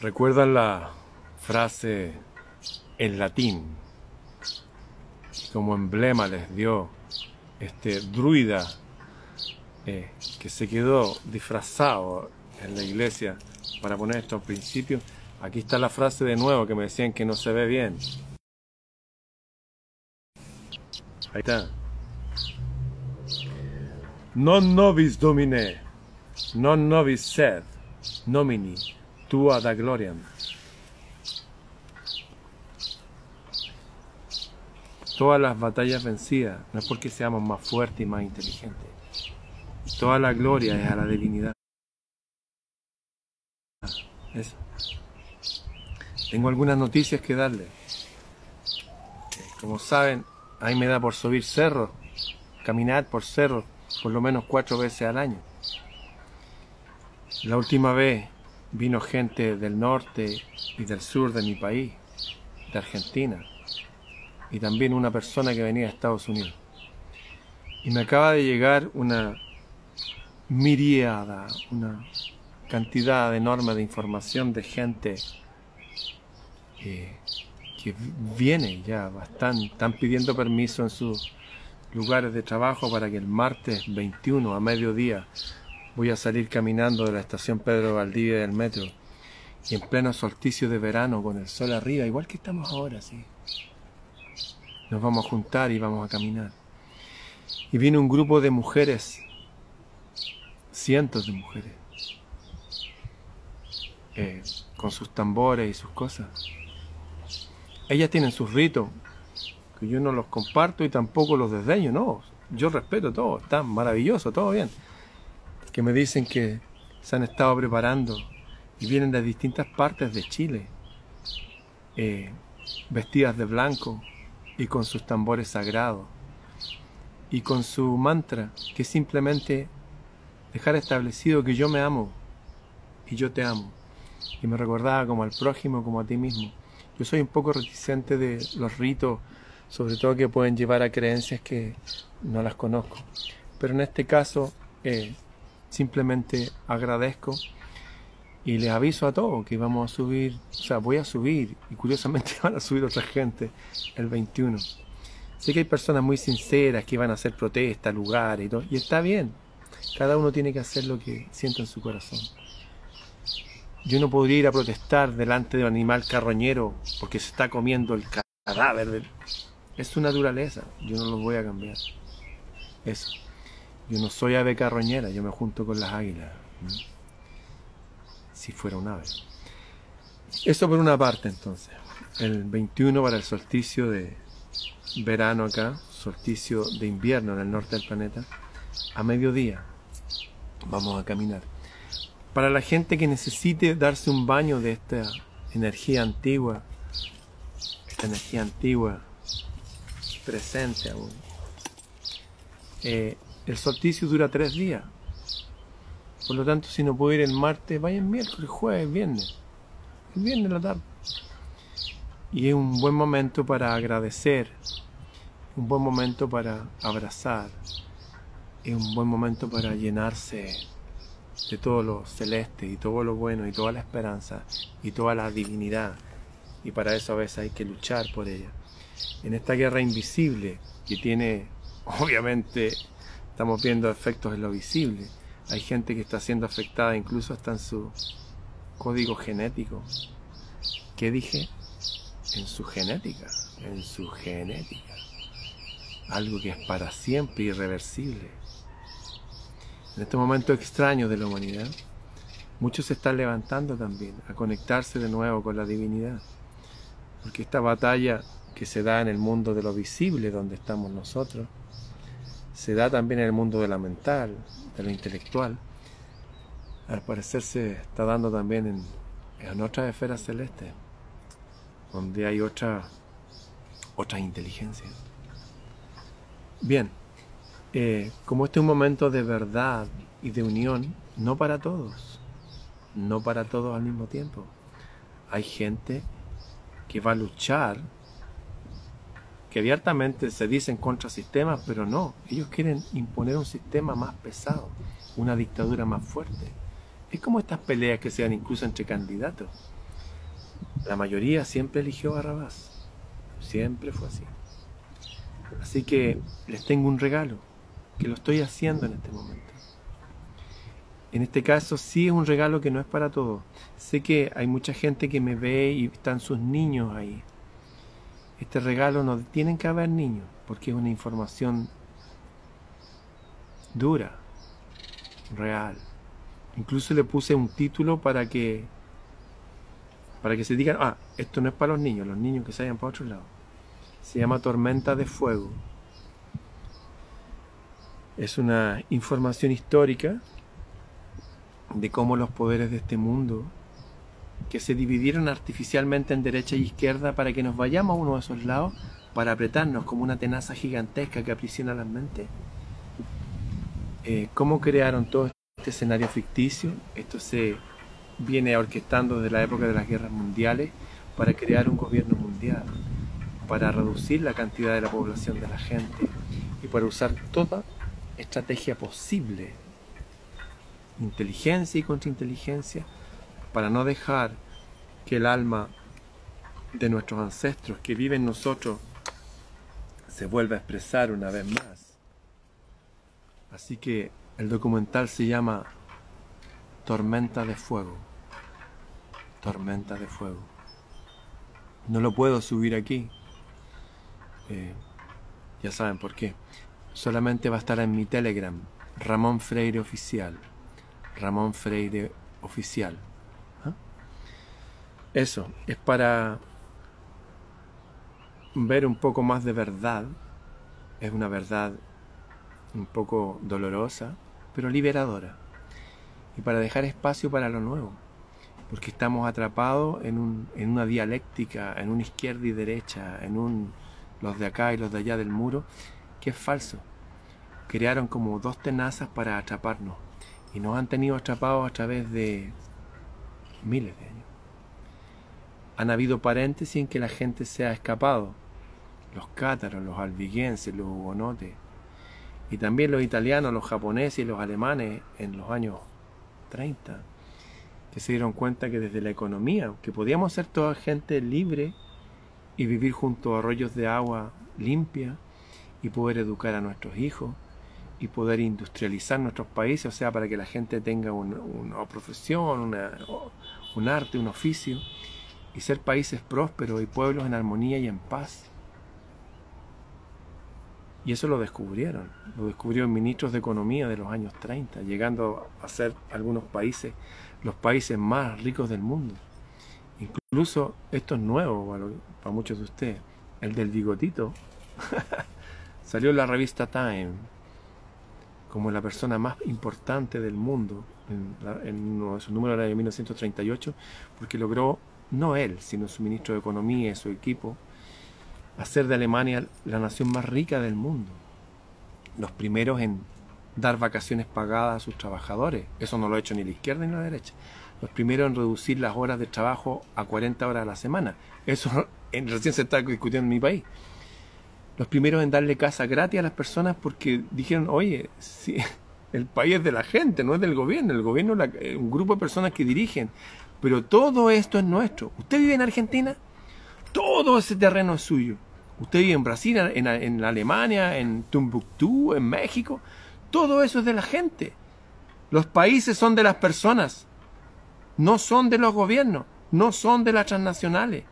¿Recuerdan la frase en latín? Como emblema les dio este druida eh, que se quedó disfrazado en la iglesia para poner estos principios. Aquí está la frase de nuevo que me decían que no se ve bien. Ahí está. Non nobis domine, non nobis sed, nomini, tua da gloriam. Todas las batallas vencidas no es porque seamos más fuertes y más inteligentes. Toda la gloria es a la divinidad. Tengo algunas noticias que darle. Como saben, ahí me da por subir cerros, caminar por cerros por lo menos cuatro veces al año. La última vez vino gente del norte y del sur de mi país, de Argentina, y también una persona que venía de Estados Unidos. Y me acaba de llegar una miriada, una cantidad enorme de información de gente eh, que viene ya bastante, están pidiendo permiso en sus lugares de trabajo para que el martes 21 a mediodía voy a salir caminando de la estación Pedro Valdivia del metro y en pleno solsticio de verano con el sol arriba, igual que estamos ahora, sí. Nos vamos a juntar y vamos a caminar. Y viene un grupo de mujeres, cientos de mujeres, eh, con sus tambores y sus cosas. Ellas tienen sus ritos, que yo no los comparto y tampoco los desdeño, no. Yo respeto todo, está maravilloso, todo bien. Que me dicen que se han estado preparando y vienen de distintas partes de Chile, eh, vestidas de blanco y con sus tambores sagrados y con su mantra, que es simplemente dejar establecido que yo me amo y yo te amo. Y me recordaba como al prójimo, como a ti mismo. Yo soy un poco reticente de los ritos sobre todo que pueden llevar a creencias que no las conozco. Pero en este caso eh, simplemente agradezco y les aviso a todos que vamos a subir, o sea, voy a subir y curiosamente van a subir otra gente el 21. Sé que hay personas muy sinceras que van a hacer protestas, lugares y todo, y está bien. Cada uno tiene que hacer lo que siente en su corazón. Yo no podría ir a protestar delante de un animal carroñero porque se está comiendo el cadáver es su naturaleza, yo no lo voy a cambiar. Eso. Yo no soy ave carroñera, yo me junto con las águilas. Si fuera un ave. Eso por una parte entonces. El 21 para el solsticio de verano acá, solsticio de invierno en el norte del planeta, a mediodía vamos a caminar. Para la gente que necesite darse un baño de esta energía antigua, esta energía antigua presente aún. Eh, el solsticio dura tres días. Por lo tanto, si no puedo ir el martes, vayan miércoles, jueves, viernes. El viernes la tarde. Y es un buen momento para agradecer, un buen momento para abrazar, es un buen momento para llenarse de todo lo celeste y todo lo bueno y toda la esperanza y toda la divinidad. Y para eso a veces hay que luchar por ella en esta guerra invisible que tiene, obviamente, estamos viendo efectos en lo visible. Hay gente que está siendo afectada incluso hasta en su código genético. ¿Qué dije? En su genética, en su genética. Algo que es para siempre irreversible. En estos momentos extraños de la humanidad, muchos se están levantando también a conectarse de nuevo con la divinidad. Porque esta batalla que se da en el mundo de lo visible donde estamos nosotros, se da también en el mundo de la mental, de lo intelectual. Al parecer se está dando también en, otras esferas celestes, donde hay otra, otras inteligencias. Bien, eh, como este es un momento de verdad y de unión, no para todos, no para todos al mismo tiempo. Hay gente que va a luchar que abiertamente se dicen contra sistemas, pero no, ellos quieren imponer un sistema más pesado, una dictadura más fuerte. Es como estas peleas que se dan incluso entre candidatos. la mayoría siempre eligió Barrabás. Siempre fue así. Así que les tengo un regalo, que lo estoy haciendo en este momento. En este caso sí es un regalo que no es para todos. Sé que hay mucha gente que me ve y están sus niños ahí. Este regalo no tienen que haber niños, porque es una información dura, real. Incluso le puse un título para que para que se digan, ah, esto no es para los niños, los niños que se vayan para otro lado. Se llama Tormenta de Fuego. Es una información histórica de cómo los poderes de este mundo, que se dividieron artificialmente en derecha y izquierda para que nos vayamos a uno de esos lados, para apretarnos como una tenaza gigantesca que aprisiona las mentes, eh, cómo crearon todo este escenario ficticio. Esto se viene orquestando desde la época de las guerras mundiales para crear un gobierno mundial, para reducir la cantidad de la población de la gente y para usar toda estrategia posible inteligencia y contrainteligencia para no dejar que el alma de nuestros ancestros que vive en nosotros se vuelva a expresar una vez más. Así que el documental se llama Tormenta de Fuego. Tormenta de Fuego. No lo puedo subir aquí. Eh, ya saben por qué. Solamente va a estar en mi Telegram, Ramón Freire Oficial. Ramón Freire Oficial. Eso, es para ver un poco más de verdad. Es una verdad un poco dolorosa, pero liberadora. Y para dejar espacio para lo nuevo. Porque estamos atrapados en, un, en una dialéctica, en una izquierda y derecha, en un los de acá y los de allá del muro, que es falso. Crearon como dos tenazas para atraparnos y nos han tenido atrapados a través de miles de años. Han habido paréntesis en que la gente se ha escapado, los cátaros, los albiguenses, los hugonotes, y también los italianos, los japoneses y los alemanes en los años 30, que se dieron cuenta que desde la economía, que podíamos ser toda gente libre y vivir junto a arroyos de agua limpia y poder educar a nuestros hijos, y poder industrializar nuestros países, o sea, para que la gente tenga una, profesión, un arte, un oficio, y ser países prósperos y pueblos en armonía y en paz. Y eso lo descubrieron, lo descubrieron ministros de economía de los años 30, llegando a ser algunos países los países más ricos del mundo. Incluso esto es nuevo para, muchos de ustedes, el del bigotito. Salió en la revista Time como la persona más importante del mundo en, uno de sus números de 1938, porque logró, no él, sino su ministro de Economía y su equipo, hacer de Alemania la nación más rica del mundo. Los primeros en dar vacaciones pagadas a sus trabajadores. Eso no lo ha hecho ni la izquierda ni la derecha. Los primeros en reducir las horas de trabajo a 40 horas a la semana. Eso recién se está discutiendo en mi país los primeros en darle casa gratis a las personas porque dijeron, oye, el país es de la gente, no es del gobierno, el gobierno es eh, un grupo de personas que dirigen, pero todo esto es nuestro. ¿Usted vive en Argentina? Todo ese terreno es suyo. Usted vive en Brasil, en, en Alemania, en Tumbuctú, en México. Todo eso es de la gente. Los países son de las personas, no son de los gobiernos, no son de las transnacionales,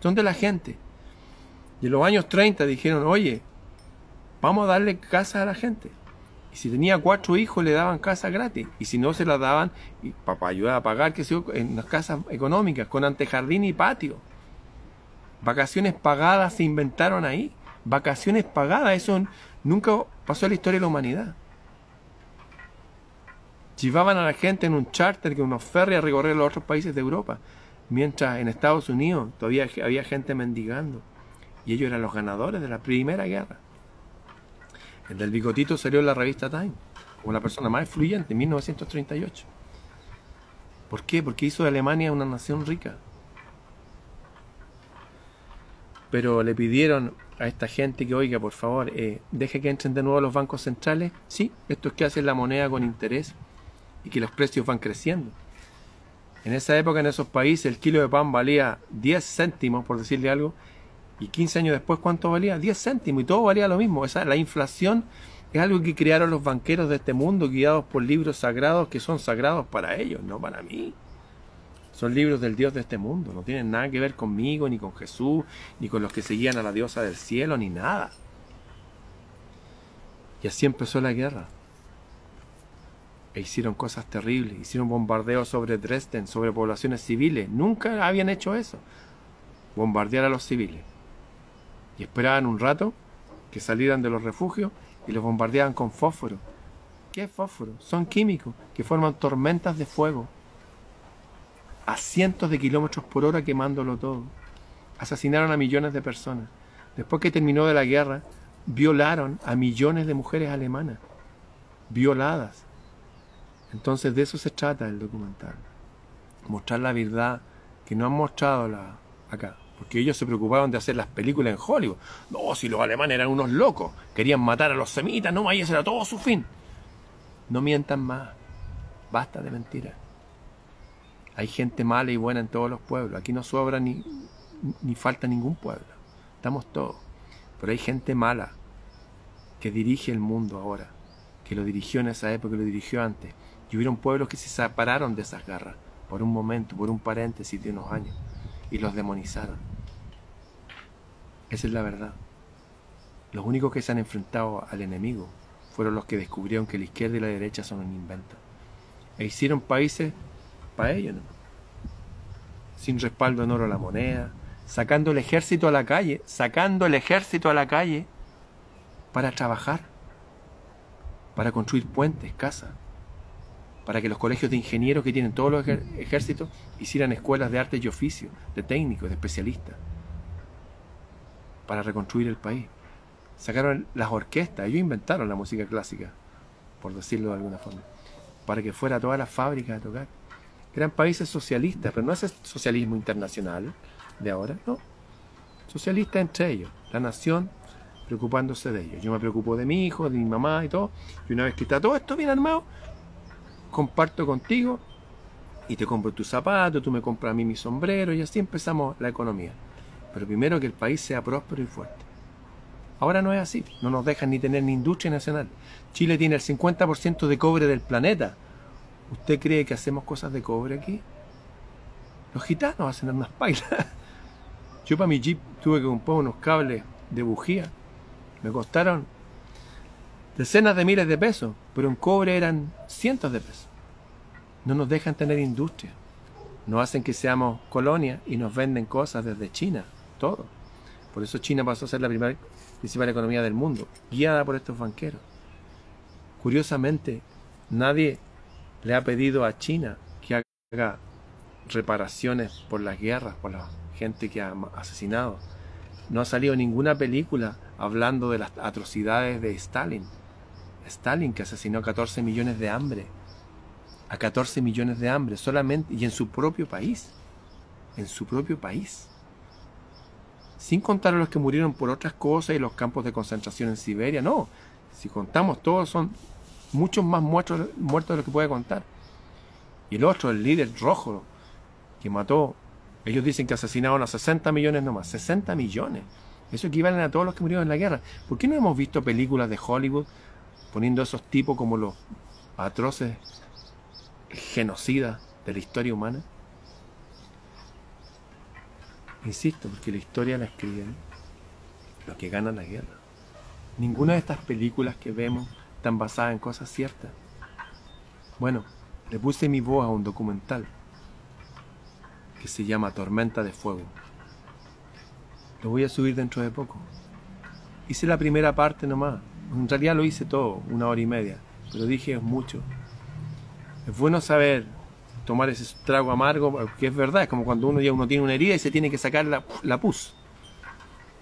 son de la gente. Y en los años 30 dijeron, oye, vamos a darle casa a la gente. Y si tenía cuatro hijos le daban casa gratis. Y si no se la daban, para ayudar a pagar, que sea, en las casas económicas, con antejardín y patio. Vacaciones pagadas se inventaron ahí. Vacaciones pagadas, eso nunca pasó en la historia de la humanidad. Llevaban a la gente en un charter, que unos ferries a recorrer los otros países de Europa. Mientras en Estados Unidos todavía había gente mendigando. Y ellos eran los ganadores de la Primera Guerra. El del bigotito salió en la revista Time, como la persona más influyente en 1938. ¿Por qué? Porque hizo de Alemania una nación rica. Pero le pidieron a esta gente que, oiga, por favor, eh, deje que entren de nuevo los bancos centrales. Sí, esto es que hacen la moneda con interés y que los precios van creciendo. En esa época, en esos países, el kilo de pan valía 10 céntimos, por decirle algo, y 15 años después, ¿cuánto valía? 10 céntimos, y todo valía lo mismo. Esa, la inflación es algo que crearon los banqueros de este mundo, guiados por libros sagrados que son sagrados para ellos, no para mí. Son libros del Dios de este mundo, no tienen nada que ver conmigo, ni con Jesús, ni con los que seguían a la diosa del cielo, ni nada. Y así empezó la guerra. E hicieron cosas terribles, hicieron bombardeos sobre Dresden, sobre poblaciones civiles. Nunca habían hecho eso. Bombardear a los civiles. Y esperaban un rato que salieran de los refugios y los bombardeaban con fósforo. ¿Qué es fósforo? Son químicos que forman tormentas de fuego a cientos de kilómetros por hora quemándolo todo. Asesinaron a millones de personas. Después que terminó de la guerra, violaron a millones de mujeres alemanas. Violadas. Entonces de eso se trata el documental. Mostrar la verdad que no han mostrado la, acá. Porque ellos se preocupaban de hacer las películas en Hollywood. No, si los alemanes eran unos locos. Querían matar a los semitas, no, ese era todo su fin. No mientan más. Basta de mentiras. Hay gente mala y buena en todos los pueblos. Aquí no sobra ni, ni falta ningún pueblo. Estamos todos. Pero hay gente mala que dirige el mundo ahora, que lo dirigió en esa época, que lo dirigió antes. Y hubieron pueblos que se separaron de esas garras por un momento, por un paréntesis de unos años, y los demonizaron. Esa es la verdad. Los únicos que se han enfrentado al enemigo fueron los que descubrieron que la izquierda y la derecha son un invento. E hicieron países para ellos, ¿no? Sin respaldo en oro a la moneda, sacando el ejército a la calle, sacando el ejército a la calle para trabajar, para construir puentes, casas, para que los colegios de ingenieros que tienen todos los ejércitos hicieran escuelas de arte y oficio, de técnicos, de especialistas, para reconstruir el país. Sacaron las orquestas, ellos inventaron la música clásica, por decirlo de alguna forma, para que fuera toda la fábrica a tocar eran países socialistas, pero no es socialismo internacional de ahora, no. Socialistas entre ellos, la nación preocupándose de ellos. Yo me preocupo de mi hijo, de mi mamá y todo. Y una vez que está todo esto bien armado, comparto contigo y te compro tus zapatos, tú me compras a mí mi sombrero y así empezamos la economía. Pero primero que el país sea próspero y fuerte. Ahora no es así, no nos dejan ni tener ni industria nacional. Chile tiene el 50% de cobre del planeta ¿Usted cree que hacemos cosas de cobre aquí? Los gitanos hacen unas pailas. Yo para mi jeep tuve que comprar unos cables de bujía. Me costaron decenas de miles de pesos, pero en cobre eran cientos de pesos. No nos dejan tener industria. Nos hacen que seamos colonia y nos venden cosas desde China, todo. Por eso China pasó a ser la primera principal economía del mundo, guiada por estos banqueros. Curiosamente, nadie le ha pedido a China que haga reparaciones por las guerras, por la gente que ha asesinado. No ha salido ninguna película hablando de las atrocidades de Stalin. Stalin que asesinó a 14 millones de hambre. A 14 millones de hambre solamente y en su propio país. En su propio país. Sin contar a los que murieron por otras cosas y los campos de concentración en Siberia. No. Si contamos todos son muchos más muertos, muertos de lo que puede contar. Y el otro, el líder rojo, que mató, ellos dicen que asesinaron a 60 millones nomás, 60 millones. Eso equivale a todos los que murieron en la guerra. ¿Por qué no hemos visto películas de Hollywood poniendo esos tipos como los atroces genocidas de la historia humana? Insisto, porque la historia la escriben los que ganan la guerra. Ninguna de estas películas que vemos están basadas en cosas ciertas. Bueno, le puse mi voz a un documental que se llama Tormenta de Fuego. Lo voy a subir dentro de poco. Hice la primera parte nomás. En realidad lo hice todo, una hora y media. Pero dije es mucho. Es bueno saber tomar ese trago amargo, porque es verdad, es como cuando uno ya uno tiene una herida y se tiene que sacar la, la pus.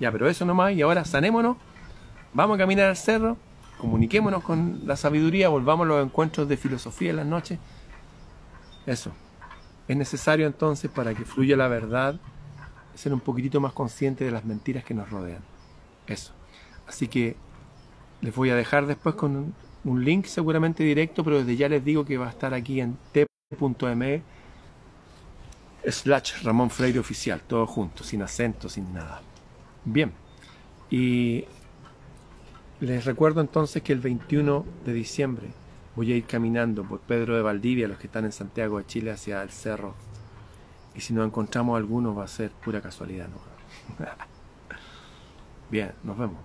Ya, pero eso nomás, y ahora sanémonos, vamos a caminar al cerro comuniquémonos con la sabiduría, volvamos a los encuentros de filosofía en las noches. Eso. Es necesario entonces para que fluya la verdad ser un poquitito más consciente de las mentiras que nos rodean. Eso. Así que les voy a dejar después con un link seguramente directo, pero desde ya les digo que va a estar aquí en t.me slash Ramón Freire Oficial, todo junto, sin acento, sin nada. Bien, y les recuerdo entonces que el 21 de diciembre voy a ir caminando por Pedro de Valdivia, los que están en Santiago de Chile, hacia el cerro. Y si nos encontramos algunos va a ser pura casualidad. ¿no? Bien, nos vemos.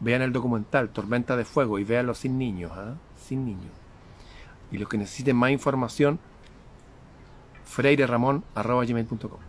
Vean el documental Tormenta de Fuego y véanlo sin niños, ¿ah? sin niños. Y los que necesiten más información, freireramon.com.